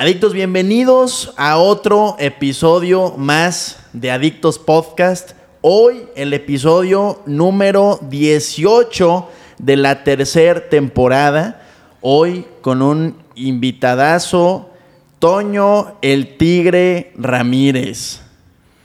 Adictos, bienvenidos a otro episodio más de Adictos Podcast. Hoy el episodio número 18 de la tercera temporada. Hoy con un invitadazo, Toño el Tigre Ramírez.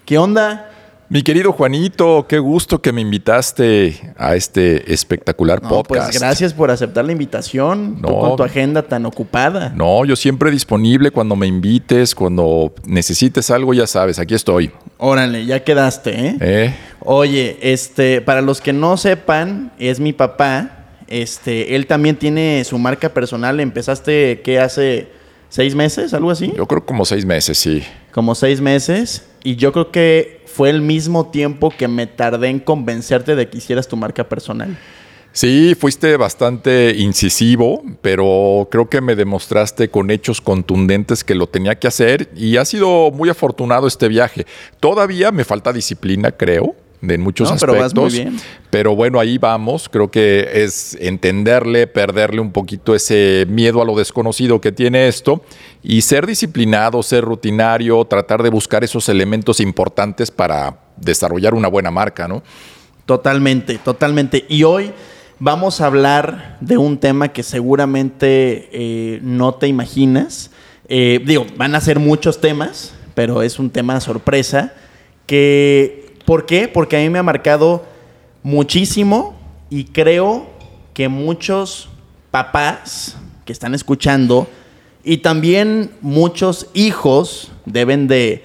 ¿Qué onda? Mi querido Juanito, qué gusto que me invitaste a este espectacular No, podcast. Pues gracias por aceptar la invitación. tú No. con tu agenda tan ocupada. No, yo siempre disponible cuando me invites, cuando necesites algo, ya sabes, aquí estoy. Órale, ya quedaste, ¿eh? ¿Eh? Oye, este, para los que no sepan, es mi papá. Este, él también tiene su marca personal. Empezaste, ¿qué? Hace seis meses, algo así. Yo creo como seis meses, sí. Como seis meses. Y yo creo que fue el mismo tiempo que me tardé en convencerte de que hicieras tu marca personal. Sí, fuiste bastante incisivo, pero creo que me demostraste con hechos contundentes que lo tenía que hacer y ha sido muy afortunado este viaje. Todavía me falta disciplina, creo, de muchos No, pero aspectos. vas muy bien. Pero bueno, ahí vamos. Creo que es entenderle, perderle un poquito ese miedo a lo desconocido que tiene esto y ser disciplinado, ser rutinario, tratar de buscar esos elementos importantes para desarrollar una buena marca, ¿no? Totalmente, totalmente. Y hoy vamos a hablar de un tema que seguramente eh, no te imaginas. Eh, digo, van a ser muchos temas, pero es un tema sorpresa. Que, ¿Por qué? Porque a mí me ha marcado muchísimo y creo que muchos papás que están escuchando y también muchos hijos deben de,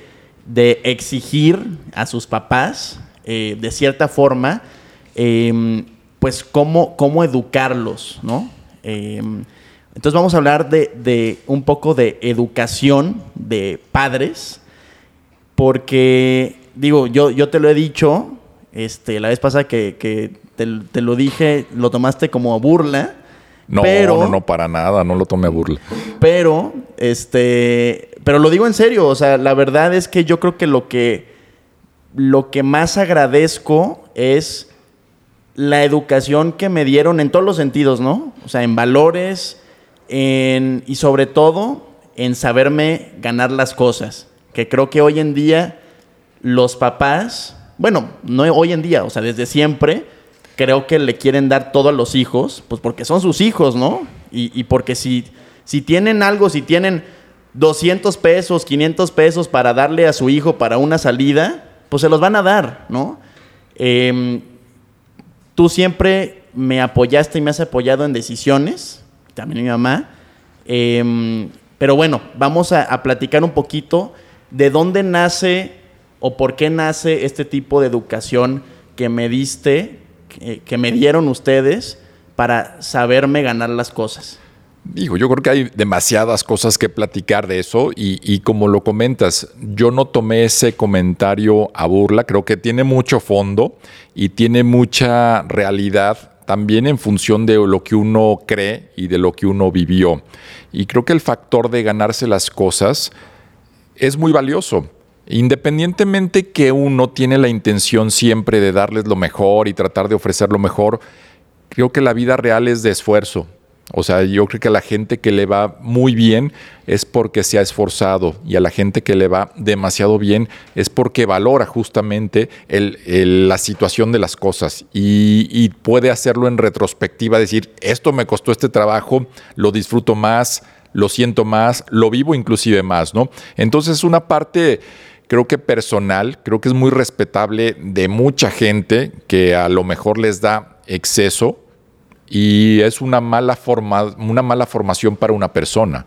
exigir a sus papás, eh, de cierta forma, eh, pues cómo, cómo educarlos, ¿no? Eh, entonces vamos a hablar de, de un poco de educación de padres, porque, digo, yo, yo te lo he dicho, este, la vez pasada que, que te, te lo dije, lo tomaste como burla. No, pero, no, no, para nada, no lo tome a burla. pero, este, pero lo digo en serio, o sea, la verdad es que yo creo que lo que, lo que más agradezco es la educación que me dieron en todos los sentidos, ¿no? O sea, en valores, en, y sobre todo en saberme ganar las cosas. Que creo que hoy en día los papás, bueno, no hoy en día, o sea, desde siempre, creo que le quieren dar todo a los hijos, pues porque son sus hijos, ¿no? Y, y porque si, si tienen algo, si tienen 200 pesos, 500 pesos para darle a su hijo para una salida, pues se los van a dar, ¿no? Em, tú siempre me apoyaste y me has apoyado en decisiones, también mi mamá. Em, pero bueno, vamos a, a platicar un poquito de dónde nace o por qué nace este tipo de educación que me diste, que, me dieron ustedes para saberme ganar las cosas. Digo, yo creo que hay demasiadas cosas que platicar de eso y como lo comentas, yo no tomé ese comentario a burla, creo que tiene mucho fondo y tiene mucha realidad también en función de lo que uno cree y de lo que uno vivió. Y creo que el factor de ganarse las cosas es muy valioso. Independientemente que uno tiene la intención siempre de darles lo mejor y tratar de ofrecer lo mejor, creo que la vida real es de esfuerzo. O sea, yo creo que a la gente que le va muy bien es porque se ha esforzado y a la gente que le va demasiado bien es porque valora justamente la situación de las cosas y, puede hacerlo en retrospectiva, decir, esto me costó este trabajo, lo disfruto más, lo siento más, lo vivo inclusive más, ¿no? Entonces es una parte creo que personal, creo que es muy respetable de mucha gente que a lo mejor les da exceso y es una mala, forma, una mala formación para una persona.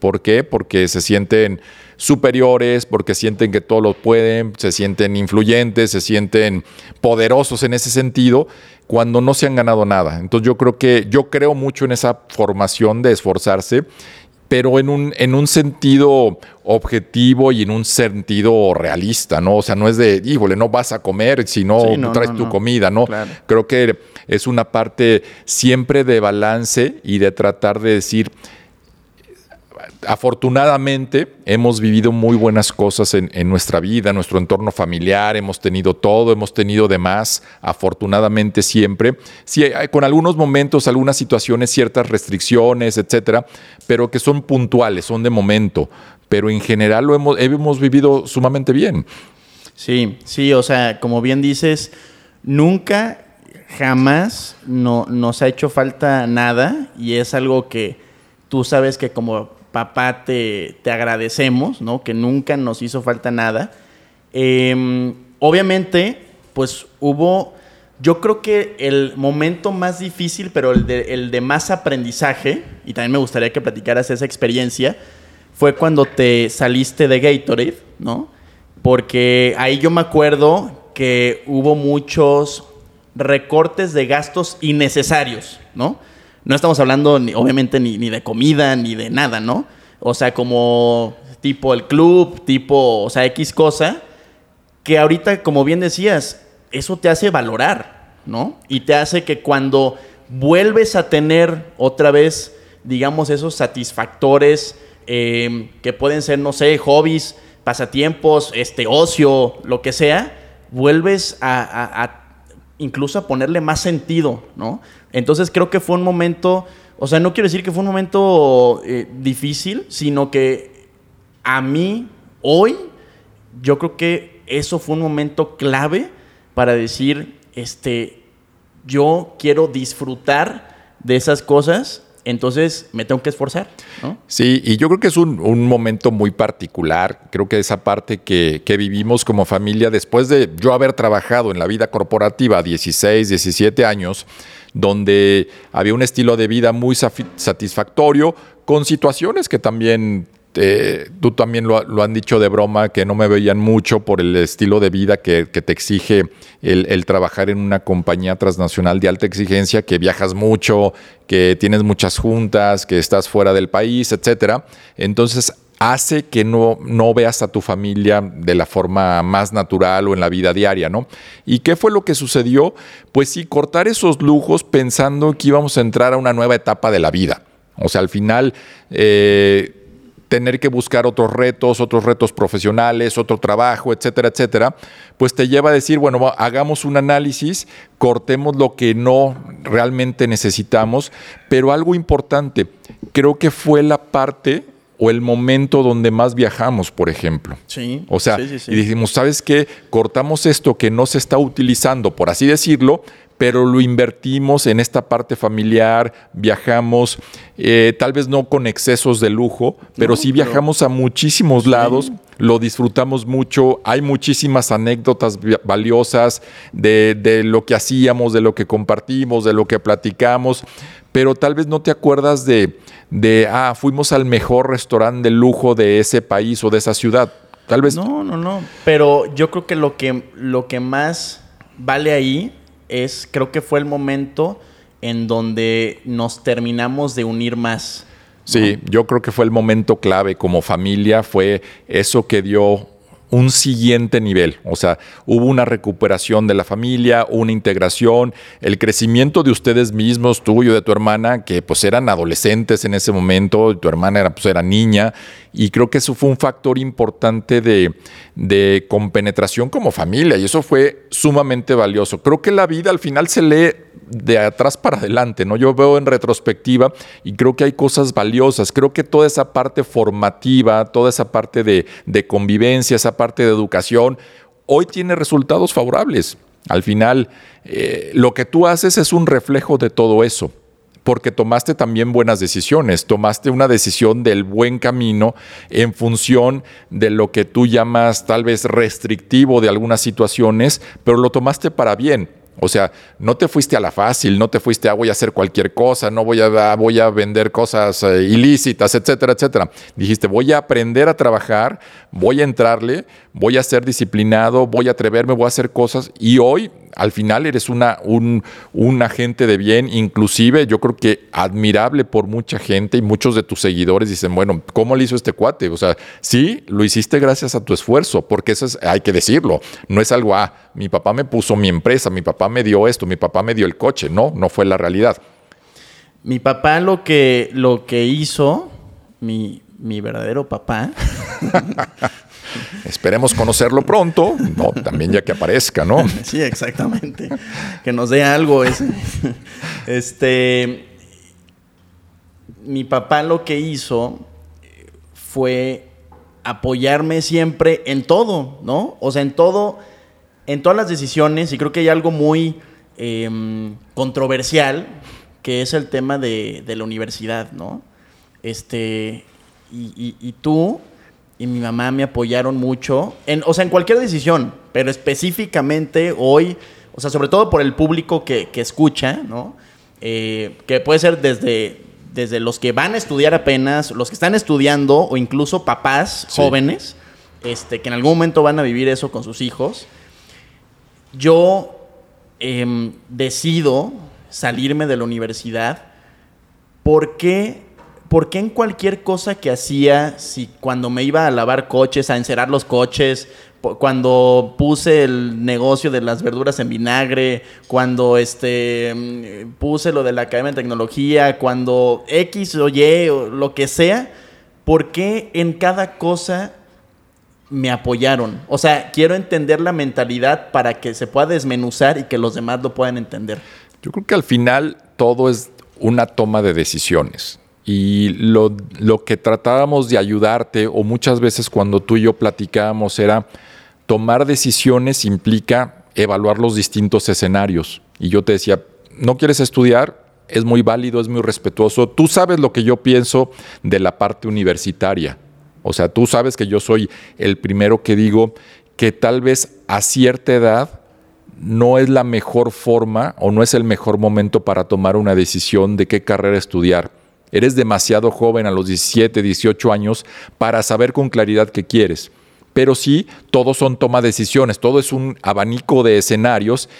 ¿Por qué? Porque se sienten superiores, porque sienten que todo lo pueden, se sienten influyentes, se sienten poderosos en ese sentido, cuando no se han ganado nada. Entonces yo creo que yo creo mucho en esa formación de esforzarse pero en un, en un sentido objetivo y en un sentido realista, ¿no? O sea, no es de, híjole, no vas a comer si no, Sí, no, traes no, tu no. comida, ¿no? Claro. Creo que es una parte siempre de balance y de tratar de decir, afortunadamente hemos vivido muy buenas cosas en, nuestra vida, en nuestro entorno familiar, hemos tenido todo, hemos tenido de más, afortunadamente siempre. Sí, con algunos momentos, algunas situaciones, ciertas restricciones, etcétera, pero que son puntuales, son de momento. Pero en general lo hemos, hemos vivido sumamente bien. Sí, sí, o sea, como bien dices, nunca, jamás no, nos ha hecho falta nada y es algo que tú sabes que como papá te, agradecemos, ¿no? Que nunca nos hizo falta nada. Em, obviamente, pues hubo, yo creo que el momento más difícil, pero el de, el de más aprendizaje, y también me gustaría que platicaras esa experiencia, fue cuando te saliste de Gatorade, ¿no? Porque ahí yo me acuerdo que hubo muchos recortes de gastos innecesarios, ¿no? No estamos hablando, ni, obviamente, ni, ni, de comida, ni de nada, ¿no? O sea, como tipo el club, tipo, o sea, X cosa, que ahorita, como bien decías, eso te hace valorar, ¿no? Y te hace que cuando vuelves a tener otra vez, digamos, esos satisfactores eh, que pueden ser, no sé, hobbies, pasatiempos, este, ocio, lo que sea, vuelves a incluso a ponerle más sentido, ¿no? Entonces creo que fue un momento, o sea, no quiero decir que fue un momento eh, difícil, sino que a mí, hoy, yo creo que eso fue un momento clave para decir, este, yo quiero disfrutar de esas cosas entonces me tengo que esforzar. Sí, y yo creo que es un, momento muy particular. Creo que esa parte que, vivimos como familia, después de yo haber trabajado en la vida corporativa 16, 17 años, donde había un estilo de vida muy satisfactorio, con situaciones que también este, tú también lo, han dicho de broma, que no me veían mucho por el estilo de vida que, te exige el, trabajar en una compañía transnacional de alta exigencia, que viajas mucho, que tienes muchas juntas, que estás fuera del país, etcétera. Entonces hace que no, no veas a tu familia de la forma más natural o en la vida diaria, ¿no? ¿Y qué fue lo que sucedió? Pues sí, cortar esos lujos pensando que íbamos a entrar a una nueva etapa de la vida. O sea, al final... Eh, tener que buscar otros retos, otros retos profesionales, otro trabajo, etcétera, etcétera, pues te lleva a decir, bueno, hagamos un análisis, cortemos lo que no realmente necesitamos, pero algo importante, creo que fue la parte o el momento donde más viajamos, por ejemplo. Sí. O sea, y dijimos, ¿sabes qué? Cortamos esto que no se está utilizando, por así decirlo, pero lo invertimos en esta parte familiar, viajamos, eh, tal vez no con excesos de lujo, pero sí viajamos a muchísimos lados, lo disfrutamos mucho, hay muchísimas anécdotas valiosas de, lo que hacíamos, de lo que compartimos, de lo que platicamos, pero tal vez no te acuerdas de, de ah, fuimos al mejor restaurante de lujo de ese país o de esa ciudad. Tal vez. No, no, no. Pero yo creo que lo que, lo que más vale ahí es, creo que fue el momento en donde nos terminamos de unir más. Sí, yo creo que fue el momento clave como familia, fue eso que dio un siguiente nivel. O sea, hubo una recuperación de la familia, una integración, el crecimiento de ustedes mismos, tuyo y de tu hermana, que pues eran adolescentes en ese momento, tu hermana era, pues, era niña, y creo que eso fue un factor importante de, de compenetración como familia, y eso fue sumamente valioso. Creo que la vida al final se lee de atrás para adelante, ¿no? Yo veo en retrospectiva y creo que hay cosas valiosas. Creo que toda esa parte formativa, toda esa parte de, convivencia, esa parte de educación, hoy tiene resultados favorables. Al final, eh, lo que tú haces es un reflejo de todo eso porque tomaste también buenas decisiones, tomaste una decisión del buen camino en función de lo que tú llamas tal vez restrictivo de algunas situaciones, pero lo tomaste para bien. O sea, no te fuiste a la fácil, no te fuiste a voy a hacer cualquier cosa, no voy a, voy a vender cosas eh, ilícitas, etcétera, etcétera. Dijiste, voy a aprender a trabajar, voy a entrarle, voy a ser disciplinado, voy a atreverme, voy a hacer cosas y hoy al final eres una, un, un, agente de bien, inclusive yo creo que admirable por mucha gente y muchos de tus seguidores dicen, bueno, ¿cómo le hizo este cuate? O sea, sí, lo hiciste gracias a tu esfuerzo, porque eso es, hay que decirlo, no es algo, ah, mi papá me puso mi empresa, mi papá me dio esto, mi papá me dio el coche, no, no fue la realidad. Mi papá lo que, lo que hizo, mi, mi verdadero papá. Esperemos conocerlo pronto, no, también ya que aparezca, ¿no? Sí, exactamente. Que nos dé algo ese. Este, mi papá lo que hizo fue apoyarme siempre en todo, ¿no? O sea, en todo, en todas las decisiones, y creo que hay algo muy em, controversial, que es el tema de, la universidad, ¿no? Este, y, tú y mi mamá me apoyaron mucho, en, o sea, en cualquier decisión, pero específicamente hoy, o sea, sobre todo por el público que, escucha, ¿no? Eh, que puede ser desde desde los que van a estudiar apenas, los que están estudiando o incluso papás jóvenes, este, que en algún momento van a vivir eso con sus hijos, yo em, decido salirme de la universidad porque ¿por qué en cualquier cosa que hacía, si cuando me iba a lavar coches, a encerar los coches, cuando puse el negocio de las verduras en vinagre, cuando este mm, puse lo de la Academia de Tecnología, cuando X o Y o lo que sea, ¿por qué en cada cosa me apoyaron? O sea, quiero entender la mentalidad para que se pueda desmenuzar y que los demás lo puedan entender. Yo creo que al final todo es una toma de decisiones. Y lo, lo que tratábamos de ayudarte, o muchas veces cuando tú y yo platicábamos, era tomar decisiones implica evaluar los distintos escenarios. Y yo te decía, ¿no quieres estudiar? Es muy válido, es muy respetuoso. Tú sabes lo que yo pienso de la parte universitaria. O sea, tú sabes que yo soy el primero que digo que tal vez a cierta edad no es la mejor forma o no es el mejor momento para tomar una decisión de qué carrera estudiar. Eres demasiado joven a los 17, 18 años para saber con claridad qué quieres pero sí, todos son toma de decisiones, todo es un abanico de escenarios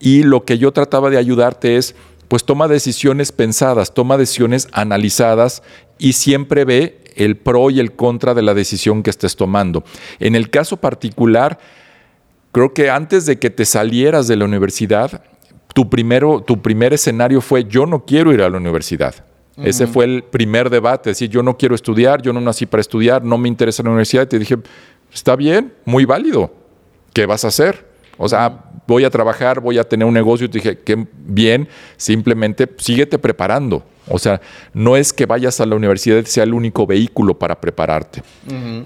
y lo que yo trataba de ayudarte es, pues toma decisiones pensadas, toma decisiones analizadas y siempre ve el pro y el contra de la decisión que estés tomando. En el caso particular, creo que antes de que te salieras de la universidad, tu, primero, tu primer escenario fue yo no quiero ir a la universidad. Ese fue el primer debate, decir, yo no quiero estudiar, yo no nací para estudiar, no me interesa la universidad. Y te dije, Está bien, muy válido. ¿Qué vas a hacer? O sea, voy a trabajar, voy a tener un negocio. Y te dije, qué bien, simplemente síguete preparando. O sea, no es que vayas a la universidad sea el único vehículo para prepararte.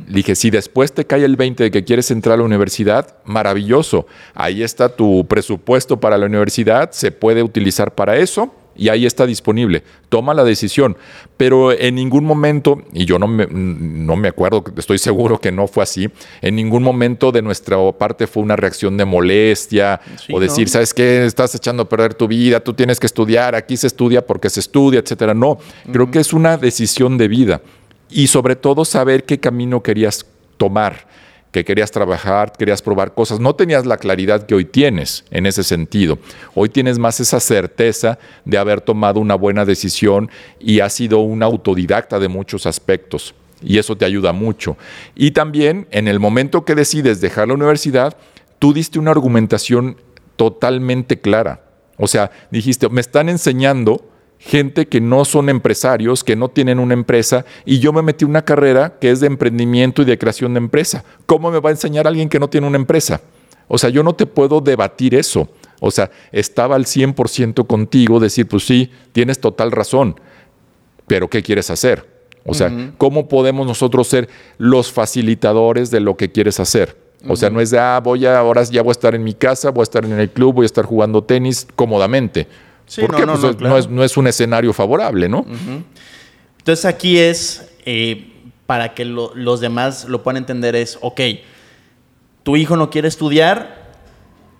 dije, si después te cae el 20 de que quieres entrar a la universidad, maravilloso. Ahí está tu presupuesto para la universidad, se puede utilizar para eso y ahí está disponible. Toma la decisión. Pero en ningún momento, y yo no me, no me acuerdo, estoy seguro que no fue así, en ningún momento de nuestra parte fue una reacción de molestia o decir, ¿sabes qué? Estás echando a perder tu vida, tú tienes que estudiar, aquí se estudia porque se estudia, etcétera. No, creo que es una decisión de vida. Y sobre todo saber qué camino querías tomar que querías trabajar, querías probar cosas, no tenías la claridad que hoy tienes en ese sentido. Hoy tienes más esa certeza de haber tomado una buena decisión y has sido un autodidacta de muchos aspectos y eso te ayuda mucho. Y también en el momento que decides dejar la universidad, tú diste una argumentación totalmente clara. O sea, dijiste, me están enseñando gente que no son empresarios, que no tienen una empresa, y yo me metí una carrera que es de emprendimiento y de creación de empresa. ¿Cómo me va a enseñar alguien que no tiene una empresa? O sea, yo no te puedo debatir eso. O sea, estaba al 100% contigo, decir, pues sí, tienes total razón, pero ¿qué quieres hacer? O sea, ¿cómo podemos nosotros ser los facilitadores de lo que quieres hacer? O sea, no es de, ah, voy a, ahora ya voy a estar en mi casa, voy a estar en el club, voy a estar jugando tenis cómodamente. Porque no, pues, no, es, no, es, un escenario favorable, ¿no? Entonces aquí es, eh, para que los demás lo puedan entender, es, ok, tu hijo no quiere estudiar,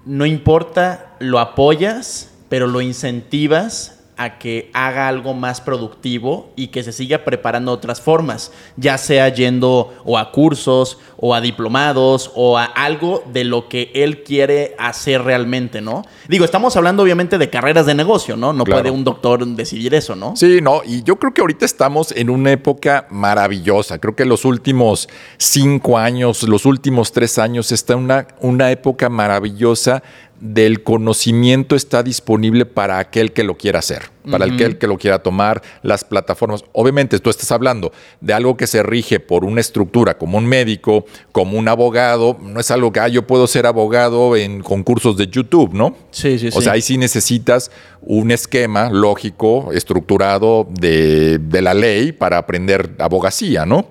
no importa, lo apoyas, pero lo incentivas a que haga algo más productivo y que se siga preparando otras formas, ya sea yendo o a cursos o a diplomados o a algo de lo que él quiere hacer realmente, ¿no? Digo, estamos hablando obviamente de carreras de negocio, ¿no? No puede un doctor decidir eso, ¿no? Sí, no, y yo creo que ahorita estamos en una época maravillosa. Creo que los últimos cinco años, los últimos tres años, está una, una época maravillosa del conocimiento está disponible para aquel que lo quiera hacer, para aquel que lo quiera tomar, las plataformas. Obviamente, tú estás hablando de algo que se rige por una estructura, como un médico, como un abogado. No es algo que ah, yo puedo ser abogado en concursos de YouTube, ¿no? Sí, sí, o sí. sea, ahí sí necesitas un esquema lógico, estructurado de, de la ley para aprender abogacía, ¿no?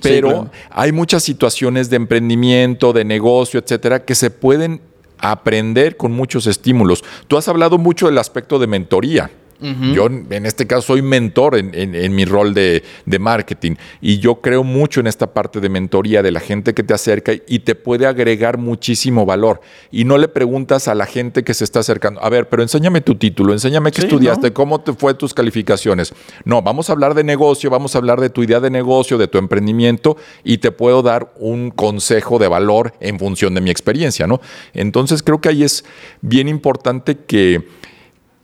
Pero claro. hay muchas situaciones de emprendimiento, de negocio, etcétera, que se pueden aprender con muchos estímulos. Tú has hablado mucho del aspecto de mentoría. Yo en este caso soy mentor en, en- en mi rol de, de marketing y yo creo mucho en esta parte de mentoría de la gente que te acerca y te puede agregar muchísimo valor. Y no le preguntas a la gente que se está acercando, a ver, pero enséñame tu título, enséñame qué Sí, estudiaste, ¿no? cómo te fue tus calificaciones. No, vamos a hablar de negocio, vamos a hablar de tu idea de negocio, de tu emprendimiento y te puedo dar un consejo de valor en función de mi experiencia, ¿no? Entonces creo que ahí es bien importante que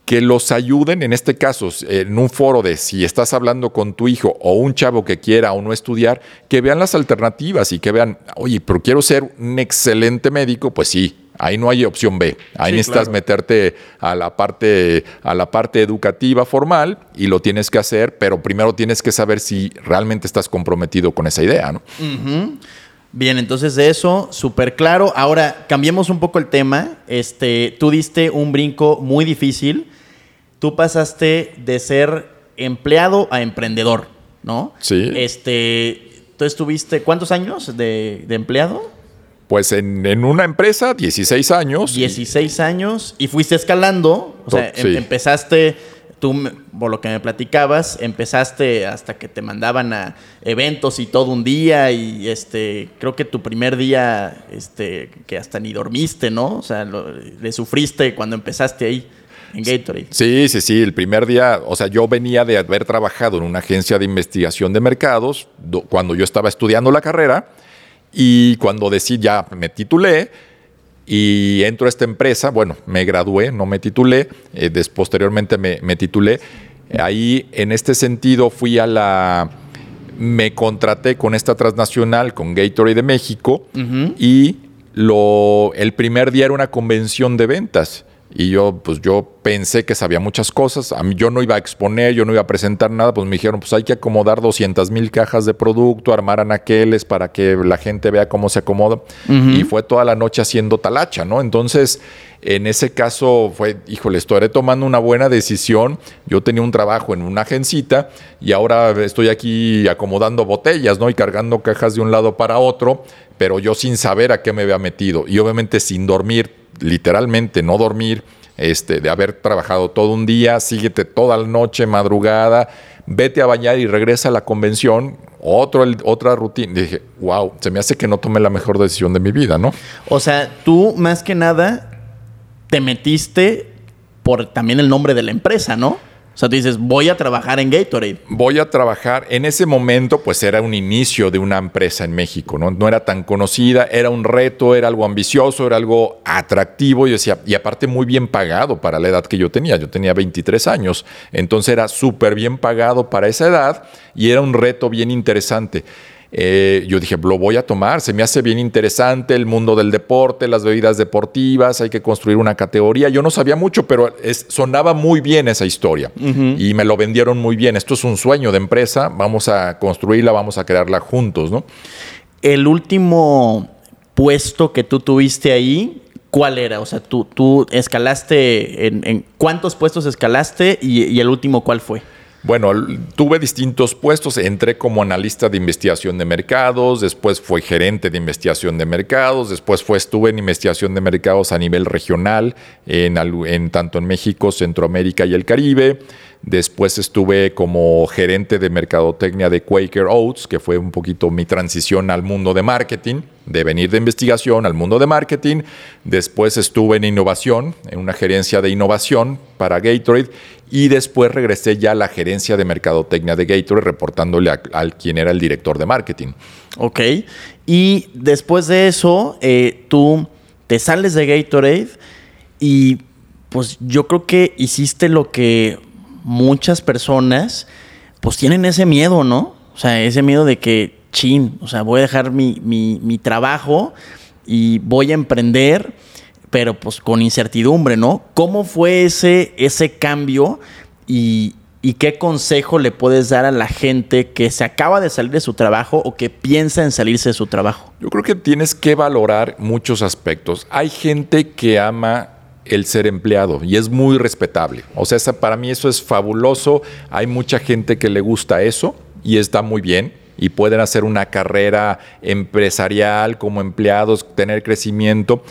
que los ayuden, en este caso, en un foro de si estás hablando con tu hijo o un chavo que quiera o no estudiar, que vean las alternativas y que vean, oye, pero quiero ser un excelente médico, pues sí, ahí no hay opción B. Ahí Sí, necesitas claro. meterte a la parte a la parte educativa formal y lo tienes que hacer, pero primero tienes que saber si realmente estás comprometido con esa idea, ¿no? Bien, entonces de eso, súper claro. Ahora, cambiemos un poco el tema. Este, tú diste un brinco muy difícil. Tú pasaste de ser empleado a emprendedor, ¿no? Sí. Este, tú estuviste, ¿cuántos años de, de empleado? Pues en, en una empresa, 16 años. y- 16 años y fuiste escalando. O sea, sí. em- empezaste, tú, por lo que me platicabas, empezaste hasta que te mandaban a eventos y todo un día. Y este, creo que tu primer día, este, que hasta ni dormiste, ¿no? O sea, lo- le sufriste cuando empezaste ahí en Gatorade. Sí, sí, sí. El primer día, o sea, yo venía de haber trabajado en una agencia de investigación de mercados do- cuando yo estaba estudiando la carrera y cuando decidí, ya me titulé y entro a esta empresa, bueno, me gradué, no me titulé, eh, des- posteriormente me, me titulé. Ahí, en este sentido, fui a la... Me contraté con esta transnacional, con Gatorade de México, y lo, el primer día era una convención de ventas. Y yo, pues yo pensé que sabía muchas cosas. A mí yo no iba a exponer, yo no iba a presentar nada. Pues me dijeron, pues hay que acomodar 200 mil cajas de producto, armar anaqueles para que la gente vea cómo se acomoda. Y fue toda la noche haciendo talacha, ¿no? Entonces, en ese caso fue, híjole, estaré tomando una buena decisión. Yo tenía un trabajo en una agencita y ahora estoy aquí acomodando botellas, ¿no? Y cargando cajas de un lado para otro, pero yo sin saber a qué me había metido. Y obviamente sin dormir, literalmente no dormir, este, de haber trabajado todo un día, síguete toda la noche, madrugada, vete a bañar y regresa a la convención. Otro, otra rutina. Dije, wow, se me hace que no tomé la mejor decisión de mi vida, ¿no? O sea, tú más que nada te metiste por también el nombre de la empresa, ¿no? O sea, tú dices, voy a trabajar en Gatorade. voy a trabajar. En ese momento, pues era un inicio de una empresa en México, ¿no? No era tan conocida, era un reto, era algo ambicioso, era algo atractivo y, decía, y aparte muy bien pagado para la edad que yo tenía. Yo tenía 23 años, entonces era súper bien pagado para esa edad y era un reto bien interesante. Eh, yo dije, lo voy a tomar, se me hace bien interesante el mundo del deporte, las bebidas deportivas, hay que construir una categoría. Yo no sabía mucho, pero es- sonaba muy bien esa historia y me lo vendieron muy bien. Esto es un sueño de empresa, vamos a construirla, vamos a crearla juntos, ¿no? El último puesto que tú tuviste ahí, ¿cuál era? O sea, tú, tú escalaste en, en- cuántos puestos escalaste y, y el último cuál fue? Bueno, tuve distintos puestos. Entré como analista de investigación de mercados, después fue gerente de investigación de mercados, después fue, estuve en investigación de mercados a nivel regional, en, en tanto en México, Centroamérica y el Caribe. Después estuve como gerente de mercadotecnia de Quaker Oats, que fue un poquito mi transición al mundo de marketing, de venir de investigación al mundo de marketing. Después estuve en innovación, en una gerencia de innovación para Gatorade. Y después regresé ya a la gerencia de mercadotecnia de Gatorade, reportándole al quien era el director de marketing. Ok. Y después de eso, eh, tú te sales de Gatorade y pues yo creo que hiciste lo que muchas personas pues tienen ese miedo, ¿no? O sea, ese miedo de que, chin, o sea, voy a dejar mi, mi- trabajo y voy a emprender. pero pues con incertidumbre, ¿no? ¿Cómo fue ese, ese cambio y qué consejo le puedes dar a la gente que se acaba de salir de su trabajo o que piensa en salirse de su trabajo? Yo creo que tienes que valorar muchos aspectos. Hay gente que ama el ser empleado y es muy respetable. O sea, para mí eso es fabuloso. Hay mucha gente que le gusta eso y está muy bien y pueden hacer una carrera empresarial como empleados, tener crecimiento.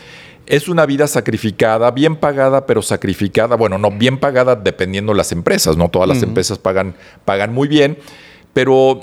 Es una vida sacrificada, bien pagada, pero sacrificada. Bueno, no, bien pagada dependiendo de las empresas, no todas las empresas pagan, pagan muy bien, pero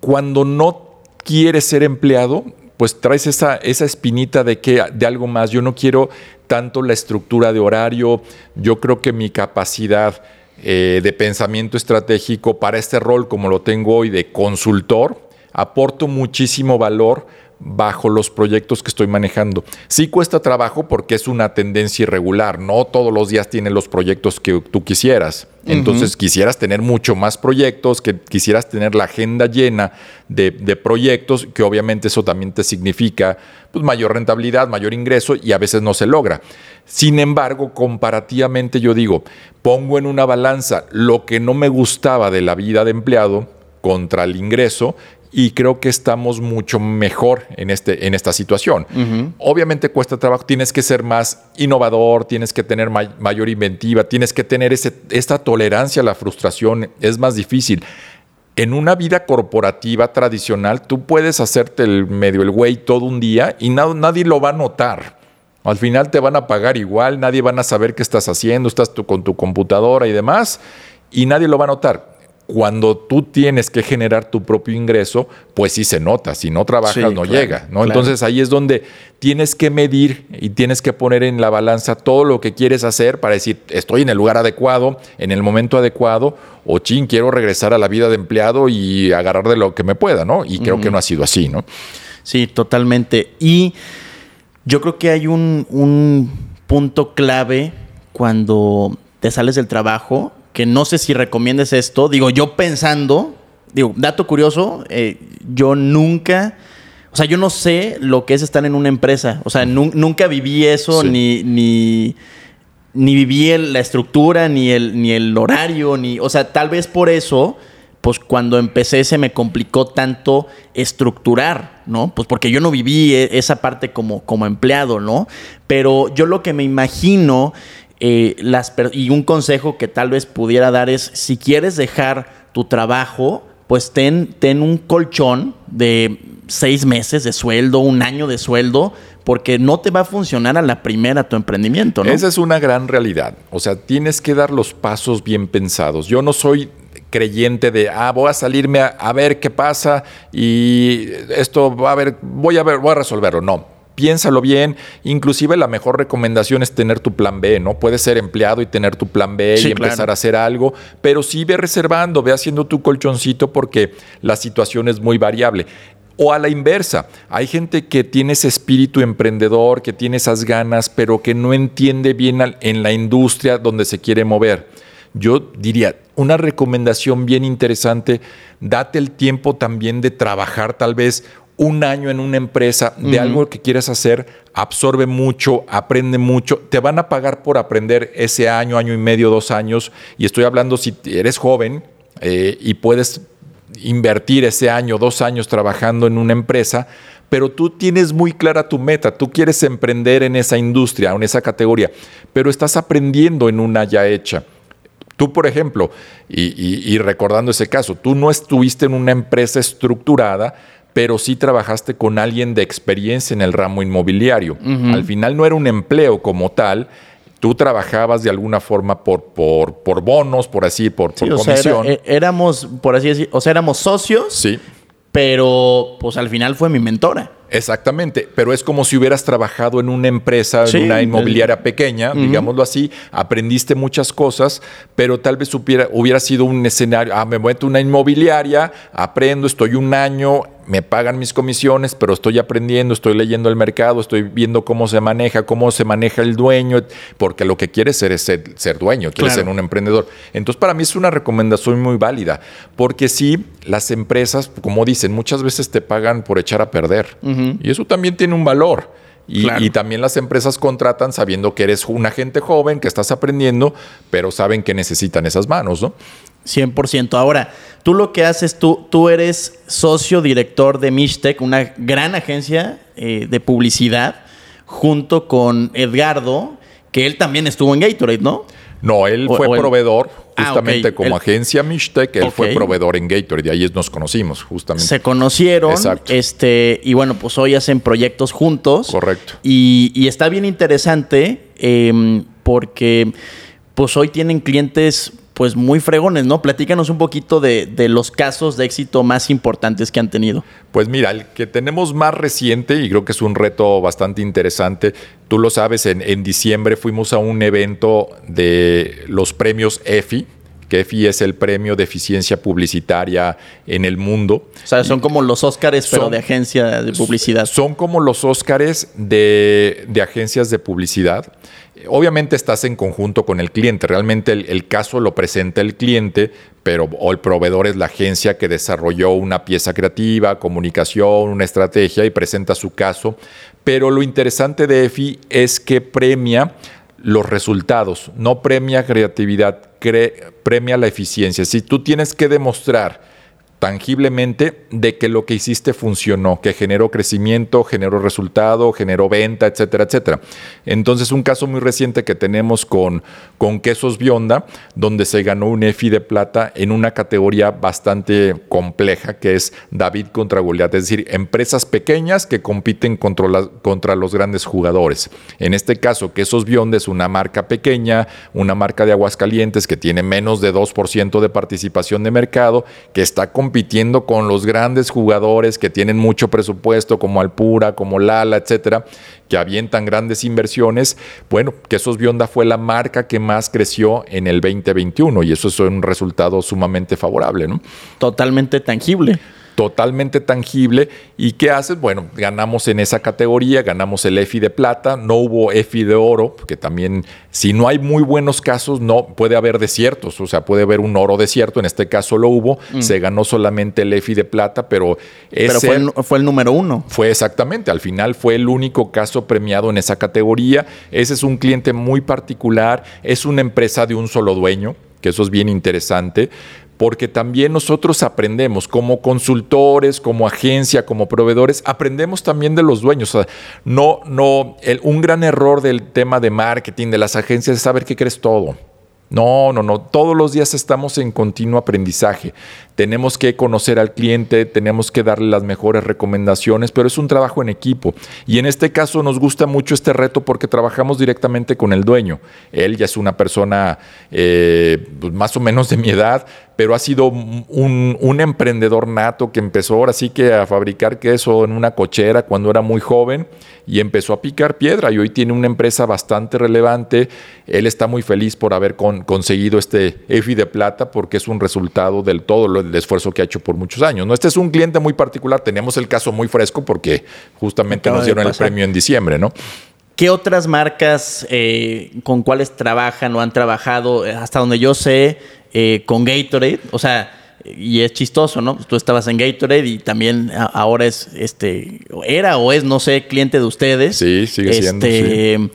cuando no quieres ser empleado, pues traes esa, esa espinita de que de algo más. Yo no quiero tanto la estructura de horario, yo creo que mi capacidad eh, de pensamiento estratégico para este rol como lo tengo hoy de consultor, aporto muchísimo valor bajo los proyectos que estoy manejando. Sí cuesta trabajo porque es una tendencia irregular, no todos los días tienen los proyectos que tú quisieras. Entonces quisieras tener mucho más proyectos, que quisieras tener la agenda llena de, proyectos, que obviamente eso también te significa pues, mayor rentabilidad, mayor ingreso y a veces no se logra. Sin embargo, comparativamente yo digo, pongo en una balanza lo que no me gustaba de la vida de empleado contra el ingreso y creo que estamos mucho mejor en, este, en esta situación. Obviamente cuesta trabajo, tienes que ser más innovador, tienes que tener mayor inventiva, tienes que tener ese, esta tolerancia a la frustración, es más difícil. En una vida corporativa tradicional, tú puedes hacerte el medio el güey todo un día y nadie lo va a notar. Al final te van a pagar igual, nadie van a saber qué estás haciendo, estás tú con tu computadora y demás, y nadie lo va a notar cuando tú tienes que generar tu propio ingreso, pues sí se nota. Si no trabajas, no llega. ¿no? Entonces ahí es donde tienes que medir y tienes que poner en la balanza todo lo que quieres hacer para decir, estoy en el lugar adecuado, en el momento adecuado, o ching, quiero regresar a la vida de empleado y agarrar de lo que me pueda, ¿no? Y creo que no ha sido así, ¿no? Sí, totalmente. Y yo creo que hay un, un punto clave cuando te sales del trabajo que no sé si recomiendes esto. Digo, yo pensando, digo, dato curioso, eh, yo nunca, o sea, yo no sé lo que es estar en una empresa. O sea, nunca viví eso, ni, ni, ni viví la estructura, ni el, ni el horario, ni, o sea, tal vez por eso pues cuando empecé se me complicó tanto estructurar, ¿no? Pues porque yo no viví e, esa parte como, como empleado, ¿no? Pero yo lo que me imagino eh, y un consejo que tal vez pudiera dar es, si quieres dejar tu trabajo, pues ten, ten un colchón de seis meses de sueldo, un año de sueldo, porque no te va a funcionar a la primera tu emprendimiento. Esa es una gran realidad. O sea, tienes que dar los pasos bien pensados. Yo no soy creyente de, ah, voy a salirme a, a ver qué pasa y esto va a ver, voy a ver, voy a resolverlo. No piénsalo bien. Inclusive la mejor recomendación es tener tu plan B, ¿no? Puedes ser empleado y tener tu plan B y empezar a hacer algo, pero sí ve reservando, ve haciendo tu colchoncito porque la situación es muy variable. O a la inversa, hay gente que tiene ese espíritu emprendedor, que tiene esas ganas, pero que no entiende bien en la industria donde se quiere mover. Yo diría, una recomendación bien interesante, date el tiempo también de trabajar tal vez un año en una empresa de algo que quieres hacer, absorbe mucho, aprende mucho, te van a pagar por aprender ese año, año y medio, dos años, y estoy hablando si eres joven eh, y puedes invertir ese año, dos años trabajando en una empresa, pero tú tienes muy clara tu meta, tú quieres emprender en esa industria, en esa categoría, pero estás aprendiendo en una ya hecha. Tú, por ejemplo, y recordando ese caso, tú no estuviste en una empresa estructurada, pero sí trabajaste con alguien de experiencia en el ramo inmobiliario. Al final no era un empleo como tal, tú trabajabas de alguna forma por, por, por bonos, por así, por, por comisión. Eh, éramos, por así decir, o sea, éramos socios. Sí. Pero, pues al final fue mi mentora. Exactamente, pero es como si hubieras trabajado en una empresa, en una inmobiliaria pequeña, digámoslo así, aprendiste muchas cosas, pero tal vez hubiera, hubiera sido un escenario, ah, me meto una inmobiliaria, aprendo, estoy un año, me pagan mis comisiones, pero estoy aprendiendo, estoy leyendo el mercado, estoy viendo cómo se maneja, cómo se maneja el dueño, porque lo que quieres ser es ser, dueño, quieres ser un emprendedor. Entonces, para mí es una recomendación muy válida, porque sí, las empresas, como dicen, muchas veces te pagan por echar a perder, y eso también tiene un valor. Y, y, también las empresas contratan sabiendo que eres un agente joven, que estás aprendiendo, pero saben que necesitan esas manos, ¿no? 100%. Ahora, tú lo que haces, tú, tú eres socio director de Mishtec, una gran agencia eh, de publicidad, junto con Edgardo, que él también estuvo en Gatorade, ¿no? No, él fue proveedor, ah, justamente como agencia Mishtec, él fue proveedor en Gatorade, y ahí nos conocimos, justamente. Se conocieron, este, y bueno, pues hoy hacen proyectos juntos. Correcto. Y, está bien interesante em, porque pues hoy tienen clientes pues muy fregones, ¿no? Platícanos un poquito de, los casos de éxito más importantes que han tenido. Pues mira, el que tenemos más reciente, y creo que es un reto bastante interesante, tú lo sabes, en, en diciembre fuimos a un evento de los premios EFI, que EFI es el premio de eficiencia publicitaria en el mundo. O sea, son como los Óscares, pero de agencia de publicidad. Son como los Óscares de, de agencias de publicidad. Obviamente estás en conjunto con el cliente, realmente el, caso lo presenta el cliente, pero o el proveedor es la agencia que desarrolló una pieza creativa, comunicación, una estrategia y presenta su caso. Pero lo interesante de EFI es que premia los resultados, no premia creatividad, premia la eficiencia. Si tú tienes que demostrar tangiblemente de que lo que hiciste funcionó, que generó crecimiento, generó resultado, generó venta, etcétera, etcétera. Entonces, un caso muy reciente que tenemos con, con Quesos Bionda, donde se ganó un EFI de plata en una categoría bastante compleja, que es David contra Goliat, es decir, empresas pequeñas que compiten contra, contra los grandes jugadores. En este caso, Quesos Bionda es una marca pequeña, una marca de aguas calientes que tiene menos de 2% de participación de mercado, que está compitiendo compitiendo con los grandes jugadores que tienen mucho presupuesto, como Alpura, como Lala, etcétera, que avientan grandes inversiones. Bueno, Quesos Bionda fue la marca que más creció en el 2021 y eso es un resultado sumamente favorable, ¿no? Totalmente tangible totalmente tangible. ¿Y qué haces? Bueno, ganamos en esa categoría, ganamos el EFI de plata, no hubo EFI de oro, porque también si no hay muy buenos casos, no puede haber desiertos, o sea, puede haber un oro desierto, en este caso lo hubo, mm. se ganó solamente el EFI de plata, pero, ese fue, el, fue el número uno. Fue exactamente, al final fue el único caso premiado en esa categoría. Ese es un cliente muy particular, es una empresa de un solo dueño, que eso es bien interesante, porque también nosotros aprendemos como consultores, como agencia, como proveedores, aprendemos también de los dueños. no, no, un gran error del tema de marketing de las agencias es saber que crees todo. No, no, no. Todos los días estamos en continuo aprendizaje. Tenemos que conocer al cliente, tenemos que darle las mejores recomendaciones, pero es un trabajo en equipo. Y en este caso nos gusta mucho este reto porque trabajamos directamente con el dueño. Él ya es una persona eh, pues, más o menos de mi edad, pero ha sido un, emprendedor nato que empezó ahora sí que a fabricar queso en una cochera cuando era muy joven y empezó a picar piedra y hoy tiene una empresa bastante relevante. Él está muy feliz por haber conseguido este EFI de plata porque es un resultado del todo el esfuerzo que ha hecho por muchos años. ¿no? Este es un cliente muy particular, tenemos el caso muy fresco porque justamente nos dieron el premio en diciembre, ¿no? ¿Qué otras marcas eh, con cuáles trabajan o han trabajado? Hasta donde yo sé, eh, con Gatorade, o sea, y es chistoso, ¿no? Tú estabas en Gatorade y también ahora es, este, era o es, no sé, cliente de ustedes. Sí, sigue siendo. Este,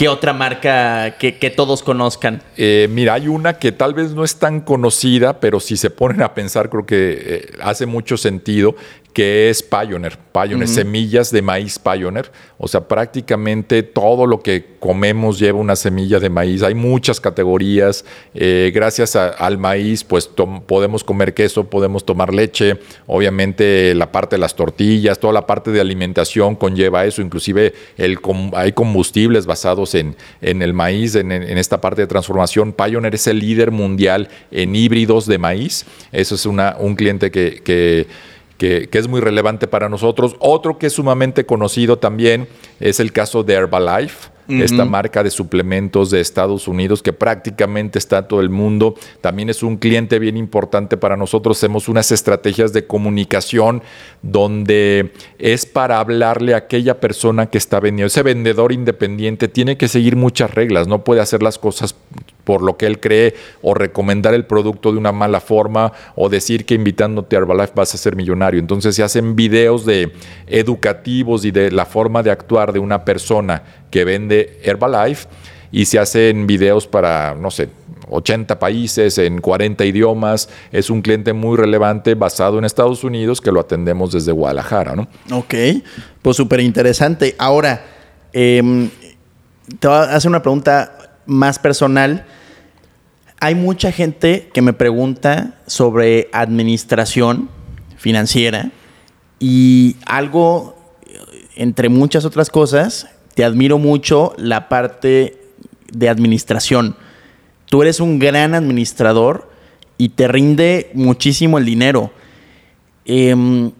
¿Qué otra marca que, todos conozcan? Eh, mira, hay una que tal vez no es tan conocida, pero si se ponen a pensar, creo que eh, hace mucho sentido, que es Pioneer. Pioneer, semillas de maíz Pioneer. O sea, prácticamente todo lo que comemos lleva una semilla de maíz. Hay muchas categorías. Eh, gracias al maíz, pues podemos comer queso, podemos tomar leche. Obviamente la parte de las tortillas, toda la parte de alimentación conlleva eso. Inclusive el, hay combustibles basados en, en el maíz, en, esta parte de transformación. Pioneer es el líder mundial en híbridos de maíz. Eso es una, un cliente que que, es muy relevante para nosotros. Otro que es sumamente conocido también es el caso de Herbalife. Esta marca de suplementos de Estados Unidos que prácticamente está todo el mundo. También es un cliente bien importante para nosotros. Hacemos unas estrategias de comunicación donde es para hablarle a aquella persona que está vendiendo. Ese vendedor independiente tiene que seguir muchas reglas, no puede hacer las cosas por lo que él cree o recomendar el producto de una mala forma o decir que invitándote a Herbalife vas a ser millonario. Entonces se hacen videos de educativos y de la forma de actuar de una persona que vende Herbalife y se hacen videos para, no sé, 80 países, en 40 idiomas. Es un cliente muy relevante basado en Estados Unidos que lo atendemos desde Guadalajara, ¿no? Ok, pues súper interesante. Ahora, em, te voy a hacer una pregunta más personal. Hay mucha gente que me pregunta sobre administración financiera y algo, entre muchas otras cosas, te admiro mucho la parte de administración. Tú eres un gran administrador y te rinde muchísimo el dinero. Em,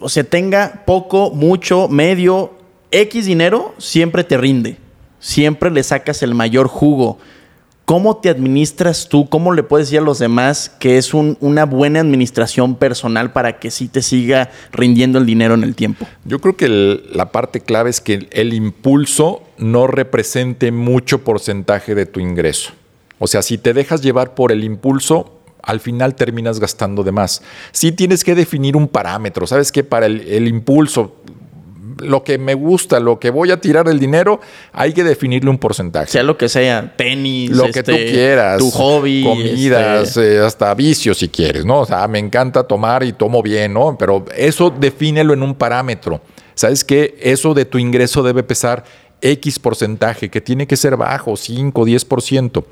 o sea, tenga poco, mucho, medio, X dinero, siempre te rinde. Siempre le sacas el mayor jugo. ¿Cómo te administras tú? ¿Cómo le puedes decir a los demás que es una buena administración personal para que sí te siga rindiendo el dinero en el tiempo? Yo creo que la parte clave es que el impulso no represente mucho porcentaje de tu ingreso. O sea, si te dejas llevar por el impulso, al final terminas gastando de más. Sí tienes que definir un parámetro. ¿Sabes qué? Para el, el impulso, lo que me gusta, lo que voy a tirar el dinero, hay que definirle un porcentaje. Sea lo que sea, tenis, lo que tú este, quieras, tu hobby, comidas, este eh, hasta vicios si quieres, ¿no? O sea, me encanta tomar y tomo bien, ¿no? Pero eso defínelo en un parámetro. ¿Sabes qué? Eso de tu ingreso debe pesar X porcentaje, que tiene que ser bajo, 5, 10%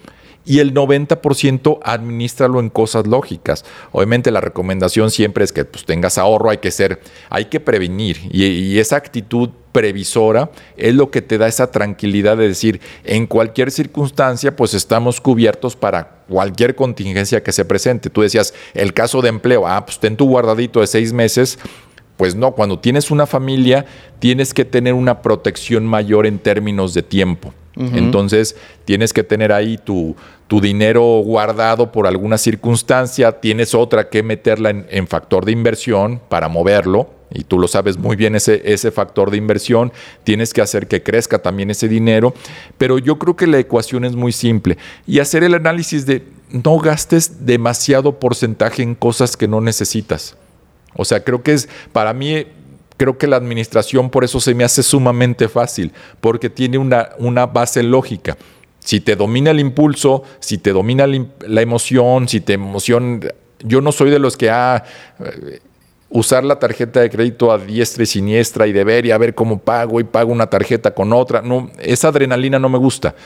y el 90% administralo en cosas lógicas. Obviamente la recomendación siempre es que pues, tengas ahorro, hay que ser, hay que prevenir y, esa actitud previsora es lo que te da esa tranquilidad de decir, en cualquier circunstancia, pues estamos cubiertos para cualquier contingencia que se presente. Tú decías, el caso de empleo, ah, pues ten tu guardadito de seis meses. Pues no, cuando tienes una familia, tienes que tener una protección mayor en términos de tiempo. Entonces, tienes que tener ahí tu, tu, dinero guardado por alguna circunstancia, tienes otra que meterla en, factor de inversión para moverlo, y tú lo sabes muy bien ese, ese factor de inversión, tienes que hacer que crezca también ese dinero, pero yo creo que la ecuación es muy simple y hacer el análisis de no gastes demasiado porcentaje en cosas que no necesitas. O sea, creo que es, para mí, creo que la administración por eso se me hace sumamente fácil, porque tiene una, una base lógica. Si te domina el impulso, si te domina la emoción, si te emociona, yo no soy de los que. Ah, usar la tarjeta de crédito a diestra y siniestra y deber y a ver cómo pago y pago una tarjeta con otra. No, esa adrenalina no me gusta.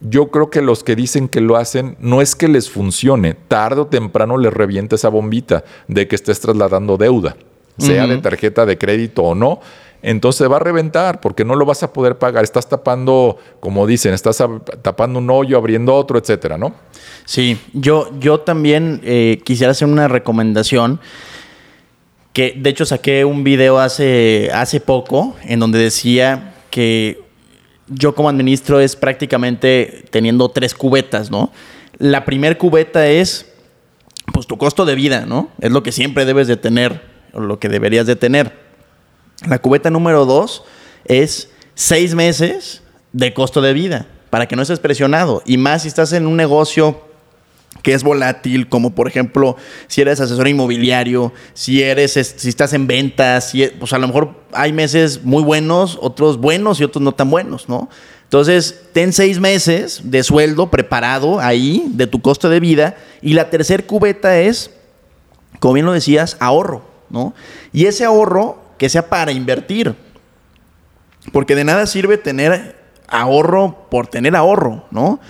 Yo creo que los que dicen que lo hacen no es que les funcione, tarde o temprano les revienta esa bombita de que estés trasladando deuda sea de tarjeta de crédito o no, entonces va a reventar porque no lo vas a poder pagar. Estás tapando, como dicen, estás tapando un hoyo, abriendo otro, etcétera, ¿no? Sí, yo, yo también eh, quisiera hacer una recomendación que de hecho saqué un video hace, hace poco en donde decía que yo como administro es prácticamente teniendo tres cubetas, ¿no? La primer cubeta es pues tu costo de vida, ¿no? Es lo que siempre debes de tener lo que deberías de tener. La cubeta número dos es seis meses de costo de vida para que no estés presionado. Y más si estás en un negocio que es volátil, como por ejemplo si eres asesor inmobiliario, si eres si estás en ventas, si, pues a lo mejor hay meses muy buenos, otros buenos y otros no tan buenos, ¿no? Entonces, ten seis meses de sueldo preparado ahí de tu costo de vida y la tercer cubeta es, como bien lo decías, ahorro. Y ese ahorro que sea para invertir. Porque de nada sirve tener ahorro por tener ahorro, ¿no?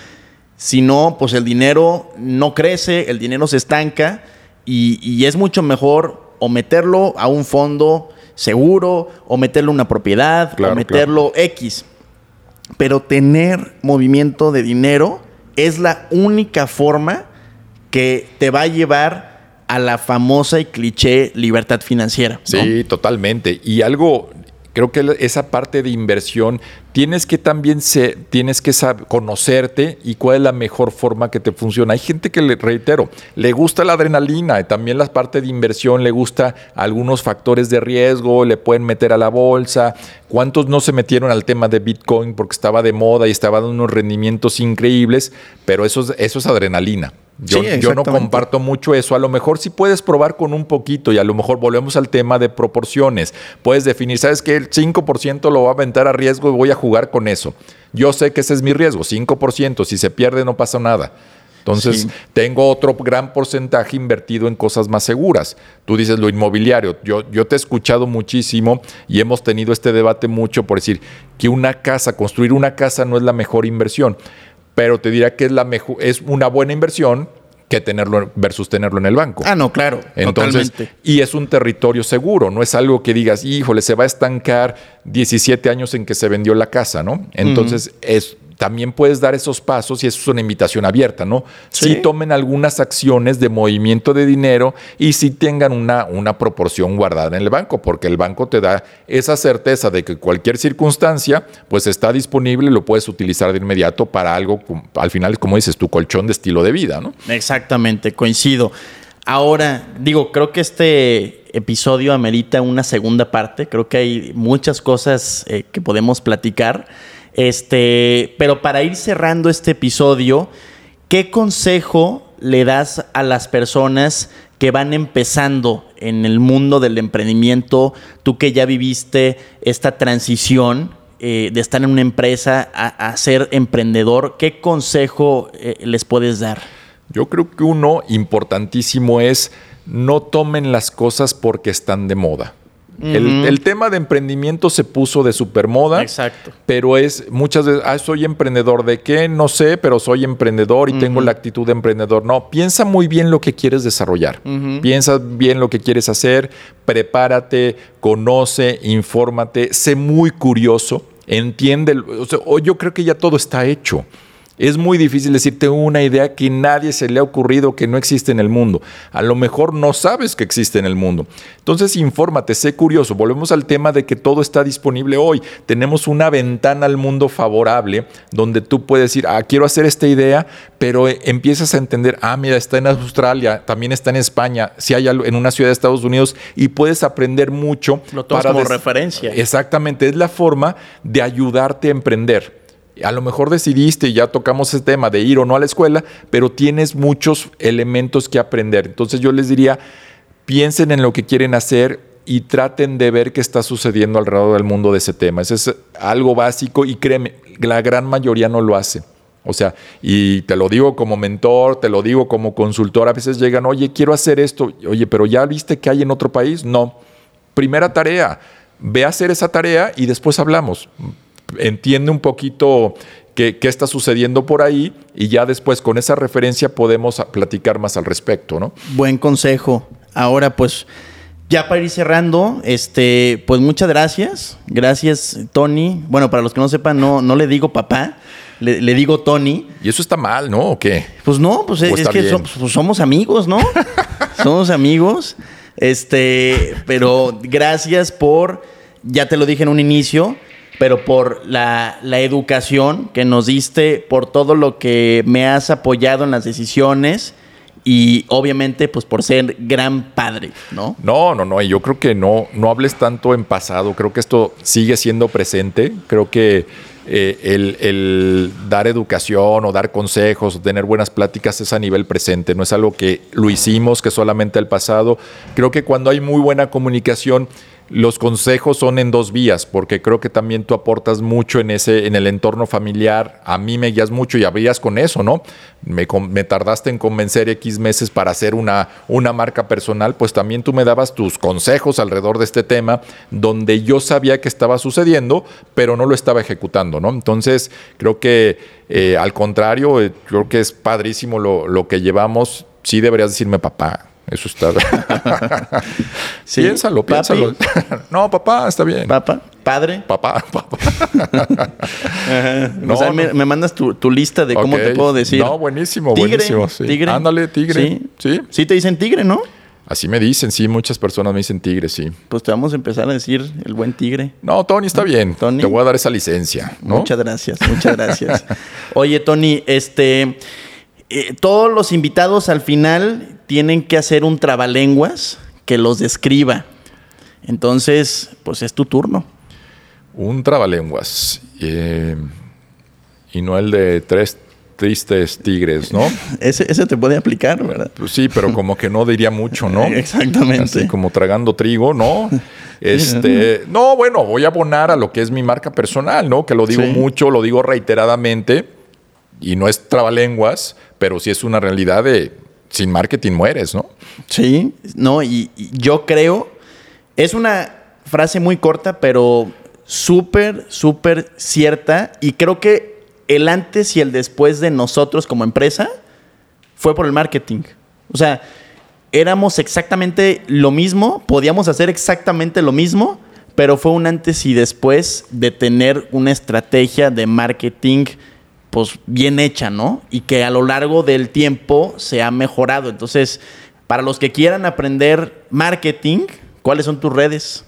Si no, pues el dinero no crece, el dinero se estanca y, es mucho mejor o meterlo a un fondo seguro o meterlo a una propiedad o meterlo X. Pero tener movimiento de dinero es la única forma que te va a llevar a la famosa y cliché libertad financiera. Sí, totalmente. Y algo creo que esa parte de inversión tienes que también se, tienes que saber, conocerte y cuál es la mejor forma que te funciona. Hay gente que le reitero, le gusta la adrenalina y también la parte de inversión, le gusta algunos factores de riesgo, le pueden meter a la bolsa. ¿Cuántos no se metieron al tema de Bitcoin porque estaba de moda y estaba dando unos rendimientos increíbles? Pero eso es, eso es adrenalina. Yo, no comparto mucho eso. A lo mejor sí puedes probar con un poquito y a lo mejor volvemos al tema de proporciones. Puedes definir, ¿sabes qué? El 5% lo voy a aventar a riesgo y voy a jugar con eso. Yo sé que ese es mi riesgo, 5%. Si se pierde no pasa nada. Entonces, tengo otro gran porcentaje invertido en cosas más seguras. Tú dices lo inmobiliario. Yo, yo te he escuchado muchísimo y hemos tenido este debate mucho por decir que una casa, construir una casa no es la mejor inversión pero te diría que es, la mejor, es una buena inversión que tenerlo versus tenerlo en el banco. Ah, no, claro. Entonces, totalmente. y es un territorio seguro, no es algo que digas, híjole, se va a estancar 17 años en que se vendió la casa, ¿no? Entonces, es también puedes dar esos pasos y eso es una invitación abierta, ¿no? Sí. tomen algunas acciones de movimiento de dinero y si tengan una, una proporción guardada en el banco, porque el banco te da esa certeza de que cualquier circunstancia, pues está disponible y lo puedes utilizar de inmediato para algo, al final, como dices, tu colchón de estilo de vida, ¿no? Exactamente, coincido. Ahora, digo, creo que este episodio amerita una segunda parte. Creo que hay muchas cosas eh, que podemos platicar. Este, pero para ir cerrando este episodio, ¿qué consejo le das a las personas que van empezando en el mundo del emprendimiento? Tú que ya viviste esta transición eh, de estar en una empresa a, ser emprendedor, ¿qué consejo eh, les puedes dar? Yo creo que uno importantísimo es no tomen las cosas porque están de moda el, tema de emprendimiento se puso de supermoda. Exacto. Pero es muchas veces, ah, soy emprendedor de qué, no sé, pero soy emprendedor y tengo la actitud de emprendedor. No, piensa muy bien lo que quieres desarrollar. Piensa bien lo que quieres hacer, prepárate, conoce, infórmate, sé muy curioso, entiende. O yo creo que ya todo está hecho. Es muy difícil decirte una idea que nadie se le ha ocurrido que no existe en el mundo. A lo mejor no sabes que existe en el mundo. Entonces, infórmate, sé curioso. Volvemos al tema de que todo está disponible hoy. Tenemos una ventana al mundo favorable donde tú puedes decir, ah, quiero hacer esta idea, pero eh, empiezas a entender, ah, mira, está en Australia, también está en España, si hay en una ciudad de Estados Unidos y puedes aprender mucho. Lo tomas como referencia. Exactamente, es la forma de ayudarte a emprender. A lo mejor decidiste, y ya tocamos ese tema de ir o no a la escuela, pero tienes muchos elementos que aprender. Entonces yo les diría, piensen en lo que quieren hacer y traten de ver qué está sucediendo alrededor del mundo de ese tema. Eso es algo básico y créeme, la gran mayoría no lo hace. O sea, y te lo digo como mentor, te lo digo como consultor, a veces llegan, oye, quiero hacer esto, oye, pero ya viste que hay en otro país. No. Primera tarea, ve a hacer esa tarea y después hablamos entiende un poquito qué, está sucediendo por ahí y ya después con esa referencia podemos platicar más al respecto, ¿no? Buen consejo. Ahora pues ya para ir cerrando, este, pues muchas gracias. Gracias, Tony. Bueno, para los que no sepan, no, no le digo papá, le, digo Tony. ¿Y eso está mal, no? ¿O qué? Pues no, pues es, que pues somos amigos, ¿no? somos amigos. Este, pero gracias por, ya te lo dije en un inicio, pero por la, educación que nos diste, por todo lo que me has apoyado en las decisiones y obviamente pues por ser gran padre, ¿no? No, no, no, y yo creo que no, no hables tanto en pasado, creo que esto sigue siendo presente, creo que eh, el, el, dar educación o dar consejos o tener buenas pláticas es a nivel presente, no es algo que lo hicimos, que solamente el pasado, creo que cuando hay muy buena comunicación, los consejos son en dos vías, porque creo que también tú aportas mucho en ese, en el entorno familiar. A mí me guías mucho y habrías con eso, ¿no? Me, tardaste en convencer X meses para hacer una, una marca personal, pues también tú me dabas tus consejos alrededor de este tema, donde yo sabía que estaba sucediendo, pero no lo estaba ejecutando, ¿no? Entonces, creo que eh, al contrario, eh, creo que es padrísimo lo, lo que llevamos. Sí deberías decirme papá eso está. piénsalo, piénsalo. no, papá, está bien. Papá, padre. Papá, papá. no, o sea, me, mandas tu, lista de cómo te puedo decir. No, buenísimo, buenísimo. Tigre. Ándale, tigre. Sí. sí. te dicen tigre, ¿no? Así me dicen, sí, muchas personas me dicen tigre, sí. Pues te vamos a empezar a decir el buen tigre. No, Tony, está bien. Tony. Te voy a dar esa licencia. Muchas gracias, muchas gracias. Oye, Tony, este, eh, todos los invitados al final tienen que hacer un trabalenguas que los describa. Entonces, pues es tu turno. Un trabalenguas. Eh, y no el de tres tristes tigres, ¿no? ese, te puede aplicar, ¿verdad? Pues sí, pero como que no diría mucho, ¿no? Exactamente. Así como tragando trigo, ¿no? Este, no, bueno, voy a abonar a lo que es mi marca personal, ¿no? Que lo digo mucho, lo digo reiteradamente y no es trabalenguas, pero sí es una realidad de sin marketing mueres, ¿no? Sí, no, y, yo creo, es una frase muy corta, pero súper, súper cierta y creo que el antes y el después de nosotros como empresa fue por el marketing. O sea, éramos exactamente lo mismo, podíamos hacer exactamente lo mismo, pero fue un antes y después de tener una estrategia de marketing pues bien hecha, ¿no? Y que a lo largo del tiempo se ha mejorado. Entonces, para los que quieran aprender marketing, ¿cuáles son tus redes?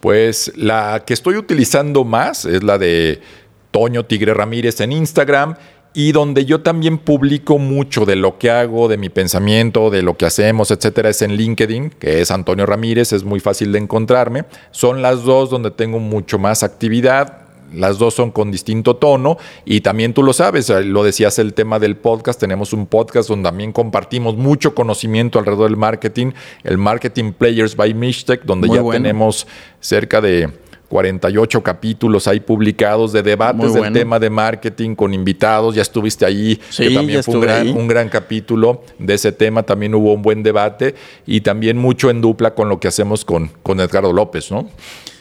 Pues la que estoy utilizando más es la de Toño Tigre Ramírez en Instagram y donde yo también publico mucho de lo que hago, de mi pensamiento, de lo que hacemos, etcétera, es en LinkedIn, que es Antonio Ramírez, es muy fácil de encontrarme. Son las dos donde tengo mucho más actividad. Las dos son con distinto tono y también tú lo sabes, lo decías el tema del podcast, tenemos un podcast donde también compartimos mucho conocimiento alrededor del marketing, el Marketing Players by Mishtec, donde ya tenemos cerca de 48 capítulos ahí publicados de debates del tema de marketing con invitados. Ya estuviste ahí, que también fue un gran, capítulo de ese tema. También hubo un buen debate y también mucho en dupla con lo que hacemos con, con Edgardo López, ¿no?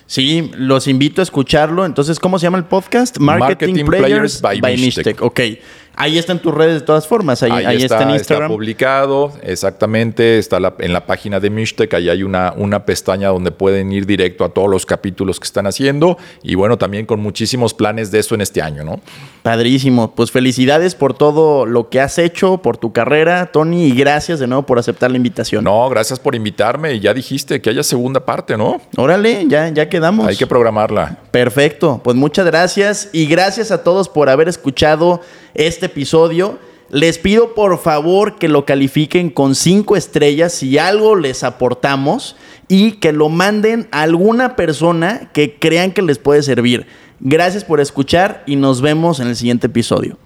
Sí, los invito a escucharlo. Entonces, ¿cómo se llama el podcast? Marketing, Players, by, by Ok. Ahí está en tus redes de todas formas. Ahí, está, en Instagram. Está publicado, exactamente. Está en la página de Mishtec. Ahí hay una, una pestaña donde pueden ir directo a todos los capítulos que están haciendo. Y bueno, también con muchísimos planes de eso en este año, ¿no? Padrísimo. Pues felicidades por todo lo que has hecho, por tu carrera, Tony. Y gracias de nuevo por aceptar la invitación. No, gracias por invitarme. Y ya dijiste que haya segunda parte, ¿no? Órale, ya, ya quedamos. Hay que programarla. Perfecto. Pues muchas gracias. Y gracias a todos por haber escuchado este episodio. Les pido por favor que lo califiquen con cinco estrellas si algo les aportamos y que lo manden a alguna persona que crean que les puede servir. Gracias por escuchar y nos vemos en el siguiente episodio.